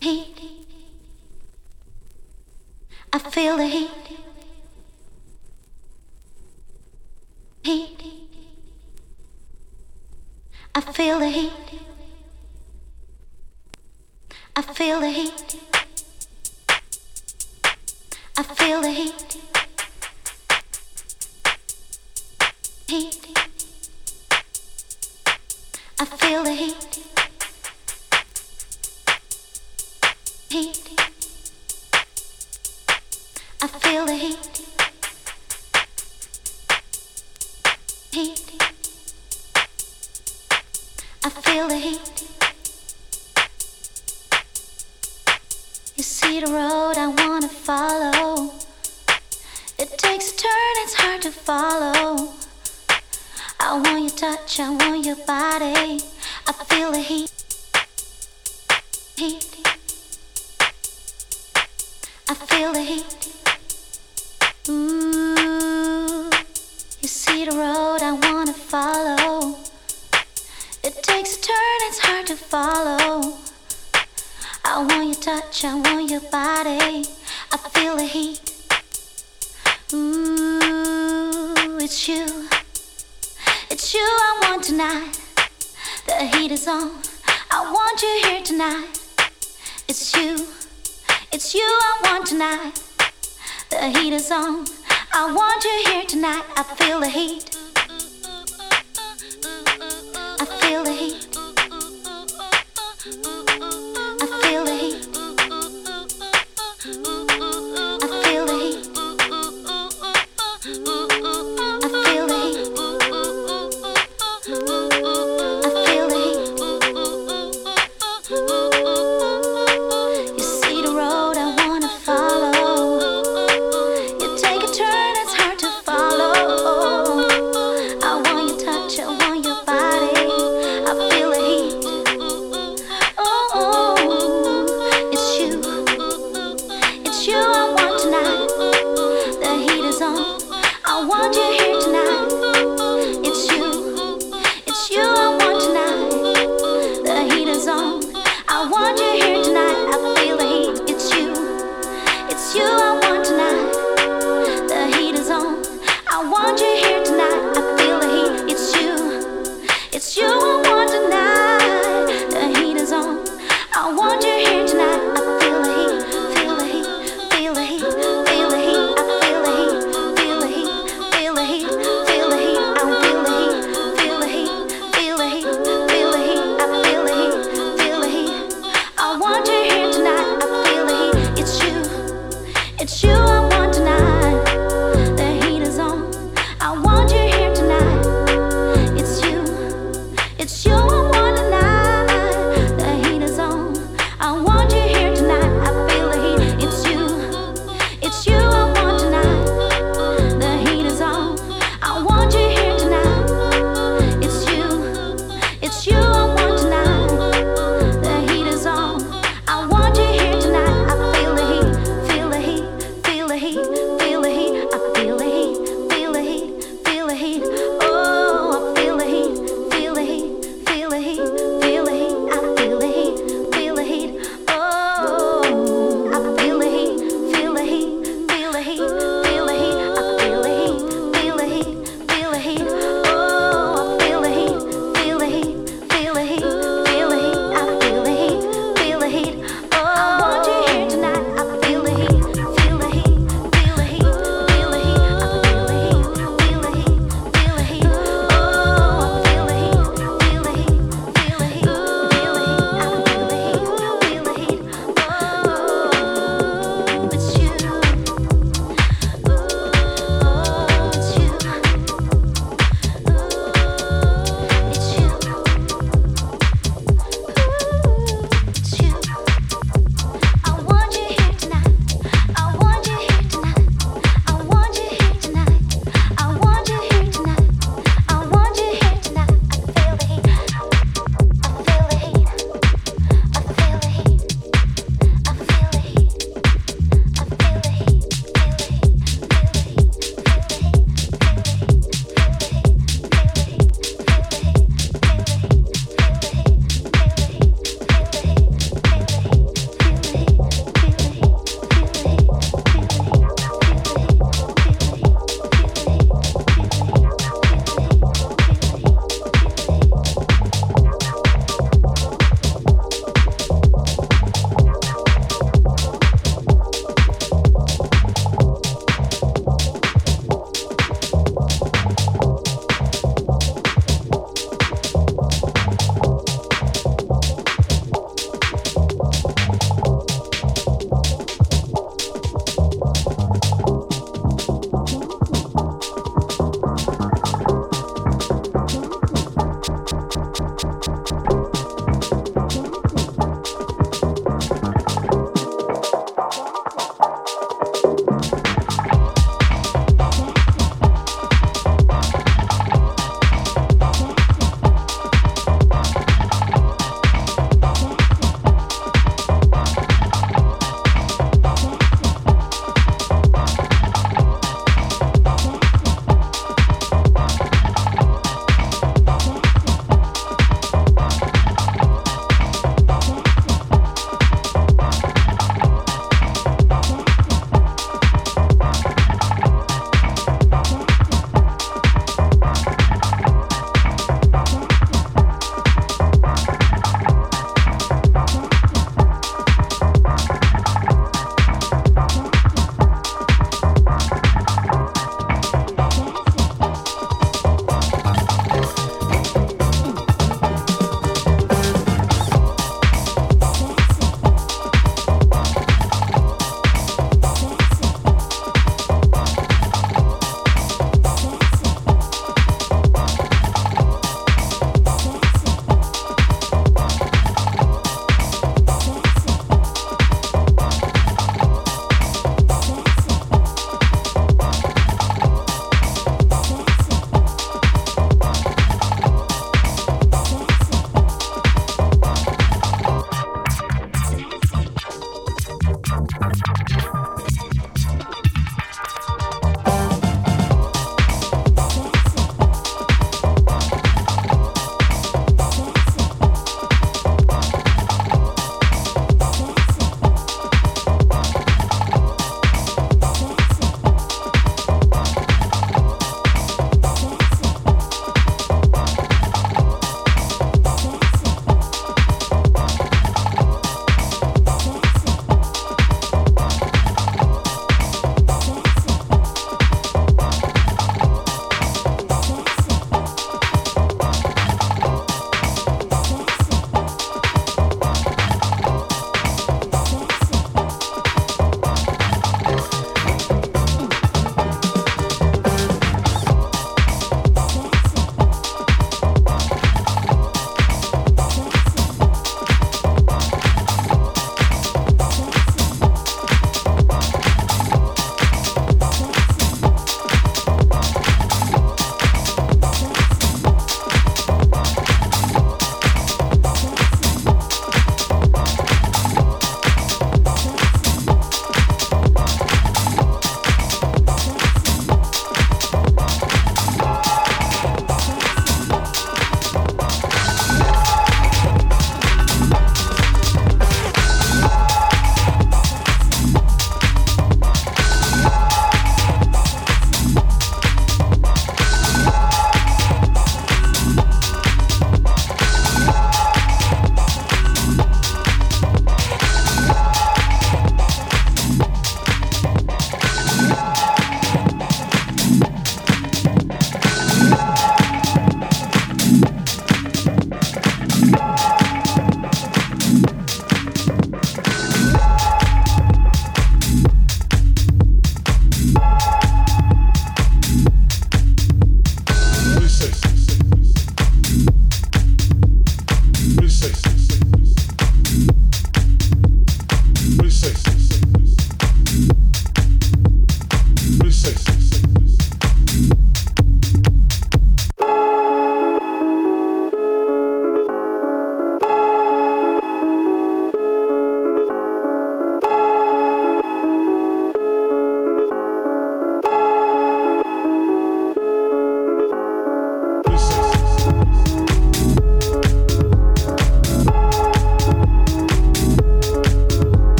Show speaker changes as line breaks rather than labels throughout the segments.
heat. I feel the heat. Heat. I feel the heat. I feel the heat. I feel the heat.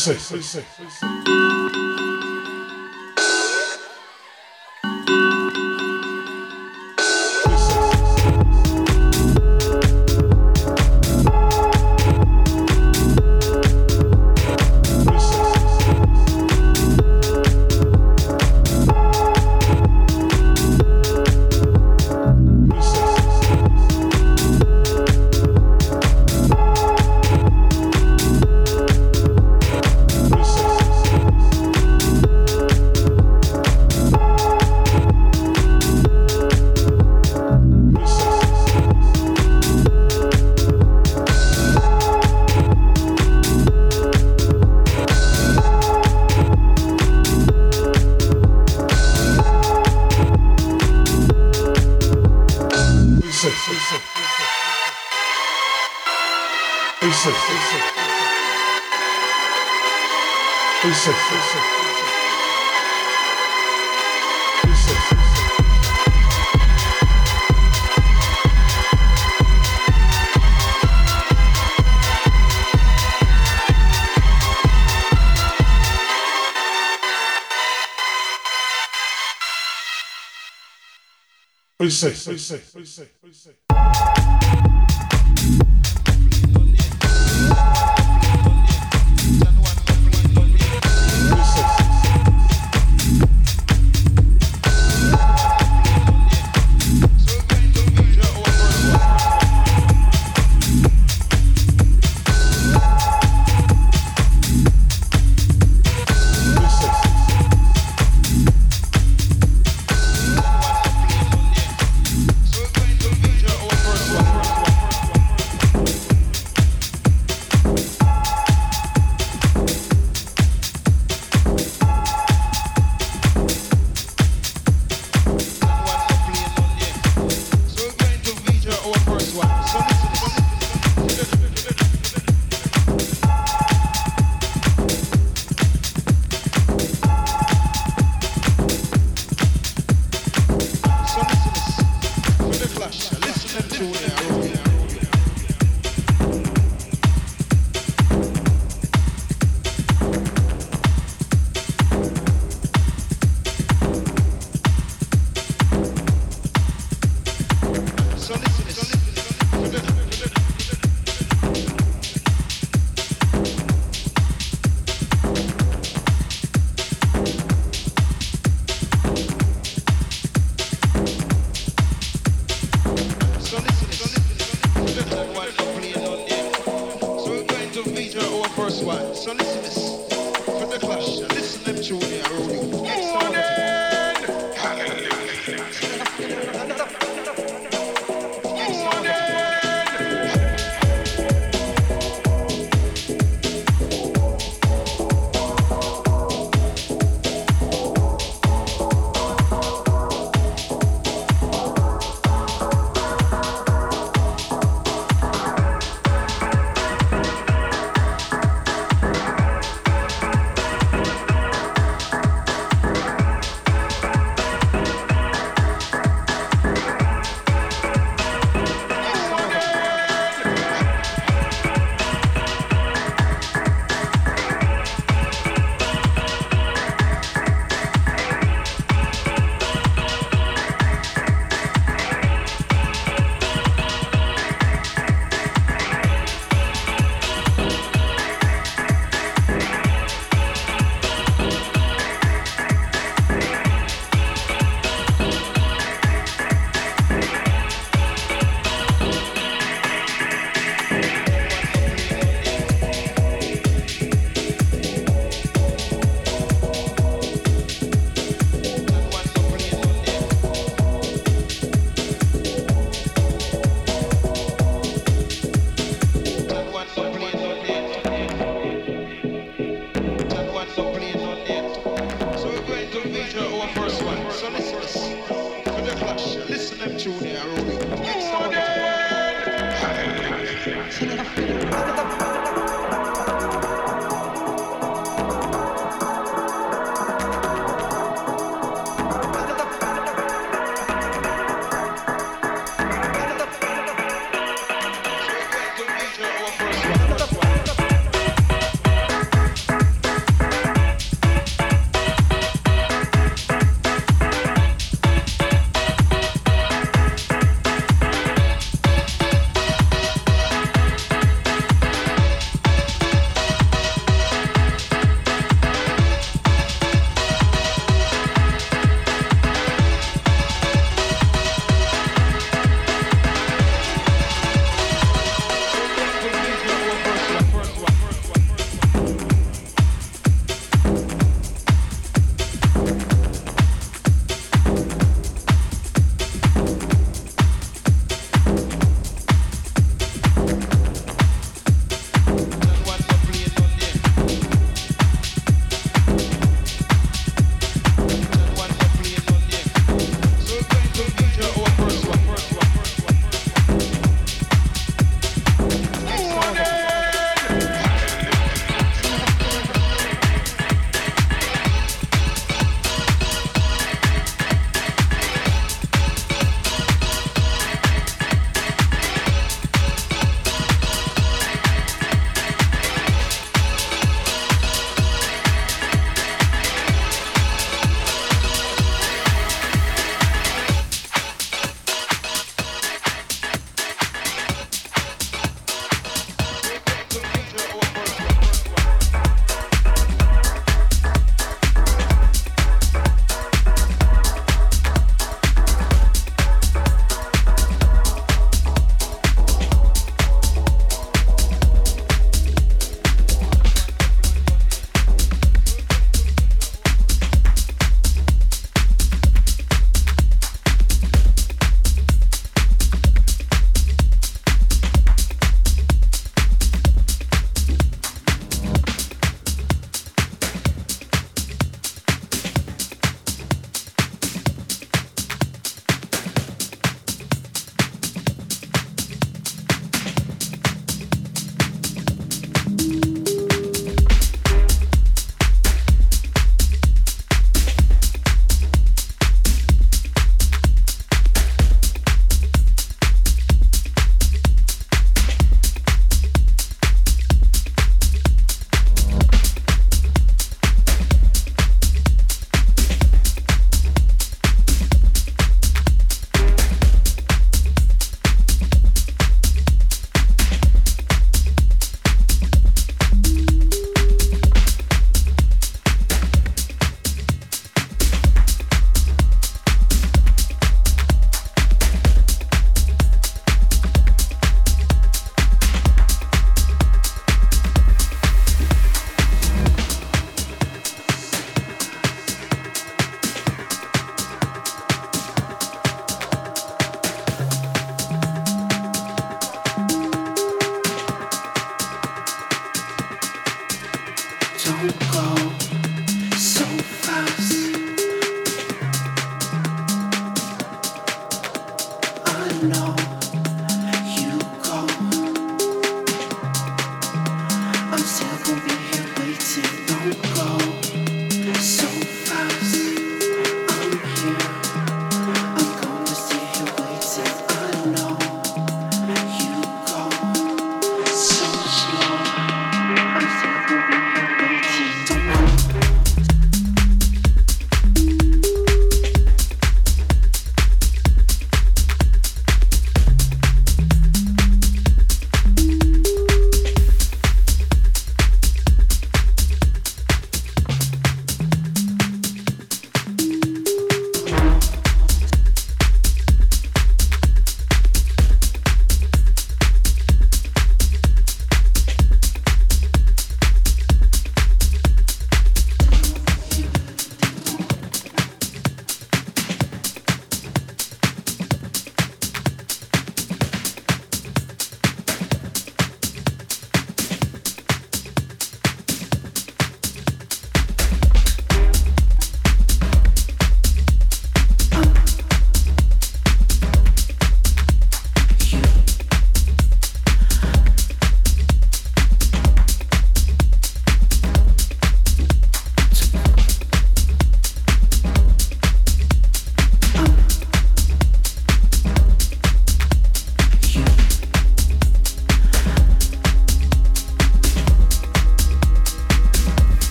say. What do you say? What do you say? What do you say?
What
do you
say?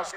house.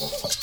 Oh, fuck.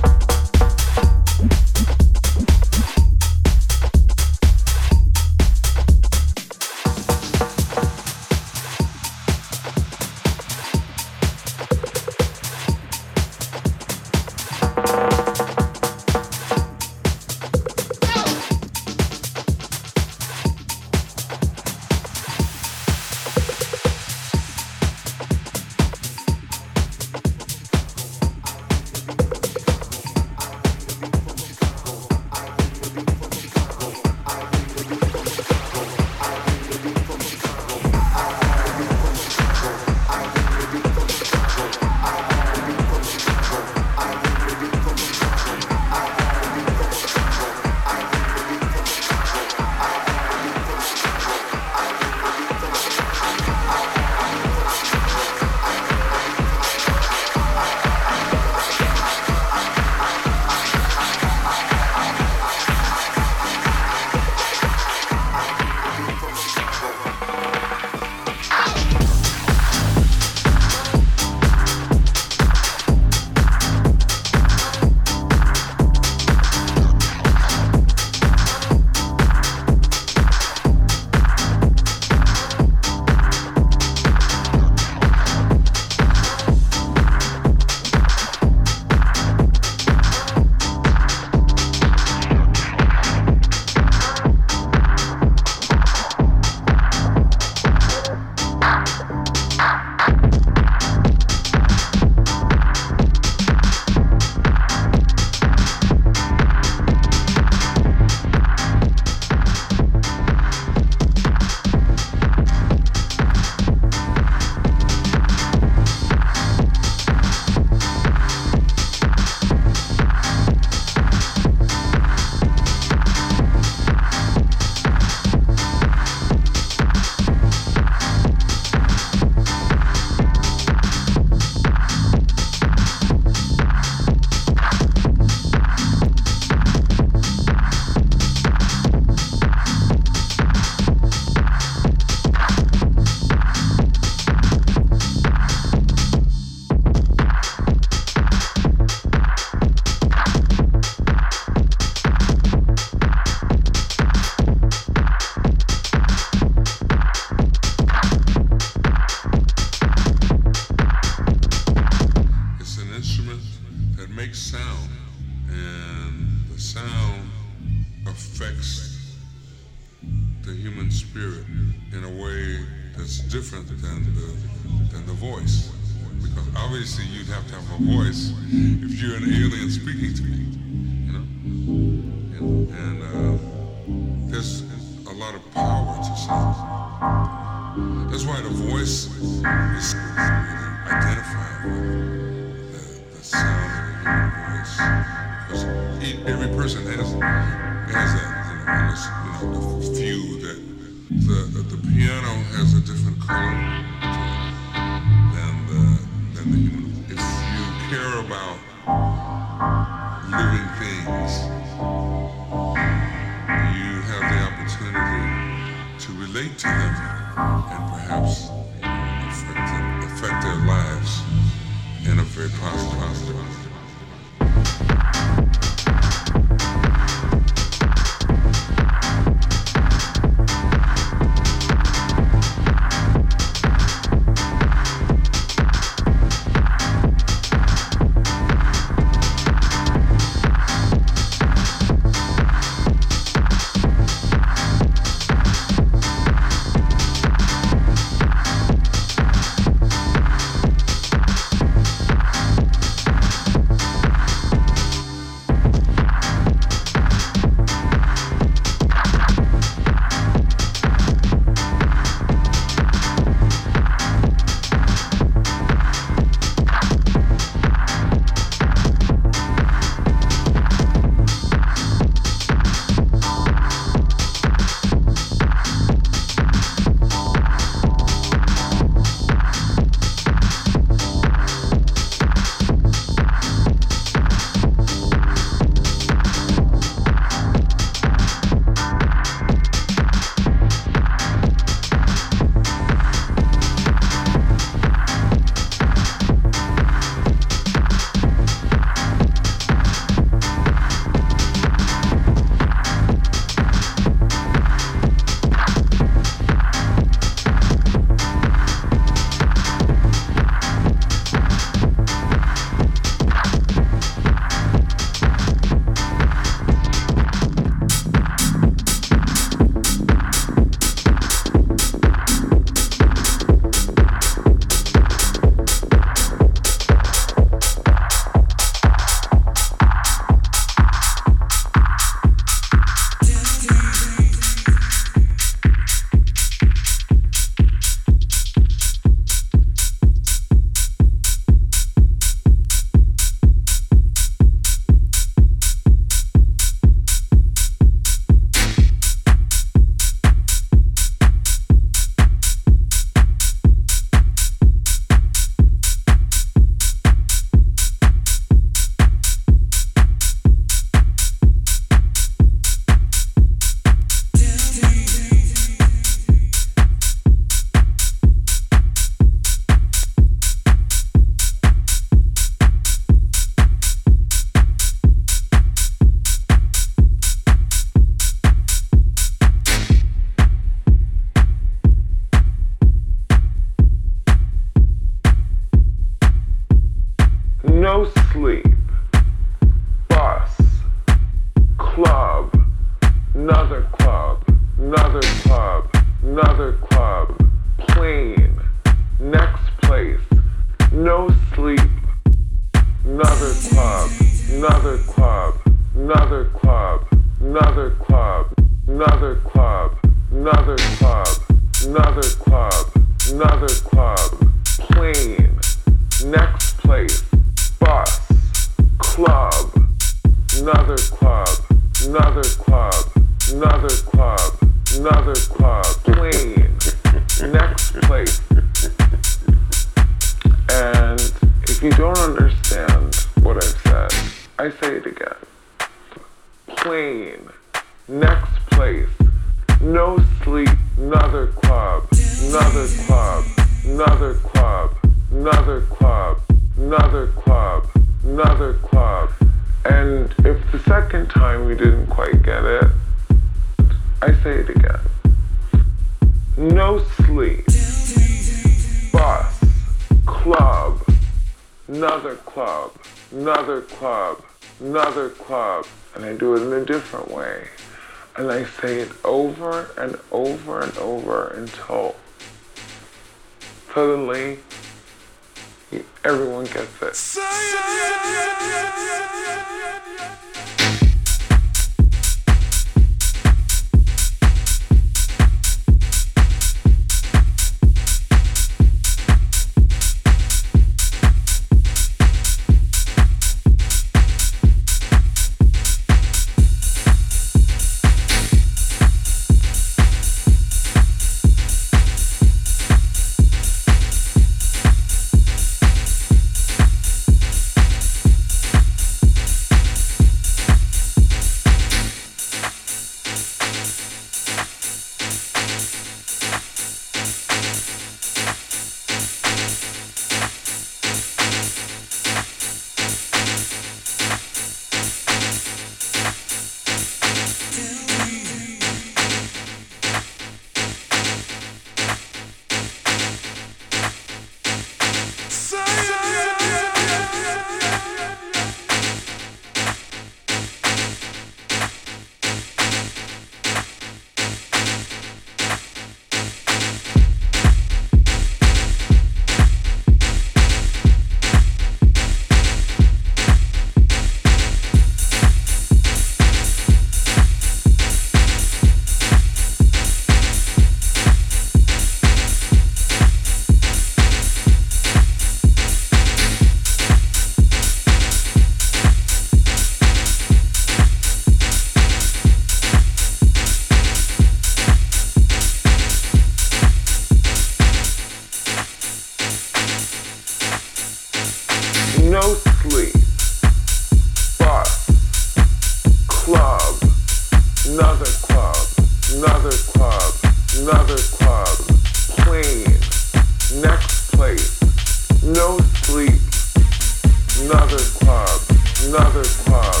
another club, another club,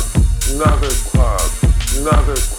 another club, another
club.